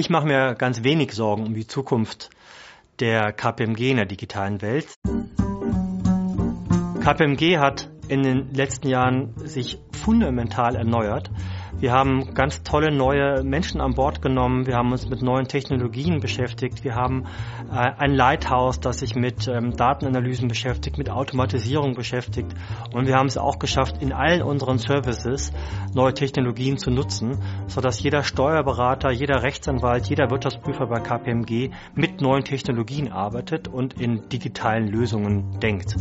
Ich mache mir ganz wenig Sorgen um die Zukunft der KPMG in der digitalen Welt. KPMG hat in den letzten Jahren sich fundamental erneuert. Wir haben ganz tolle neue Menschen an Bord genommen. Wir haben uns mit neuen Technologien beschäftigt. Wir haben äh, ein Lighthouse, das sich mit ähm, Datenanalysen beschäftigt, mit Automatisierung beschäftigt. Und wir haben es auch geschafft, in allen unseren Services neue Technologien zu nutzen, sodass jeder Steuerberater, jeder Rechtsanwalt, jeder Wirtschaftsprüfer bei KPMG mit neuen Technologien arbeitet und in digitalen Lösungen denkt.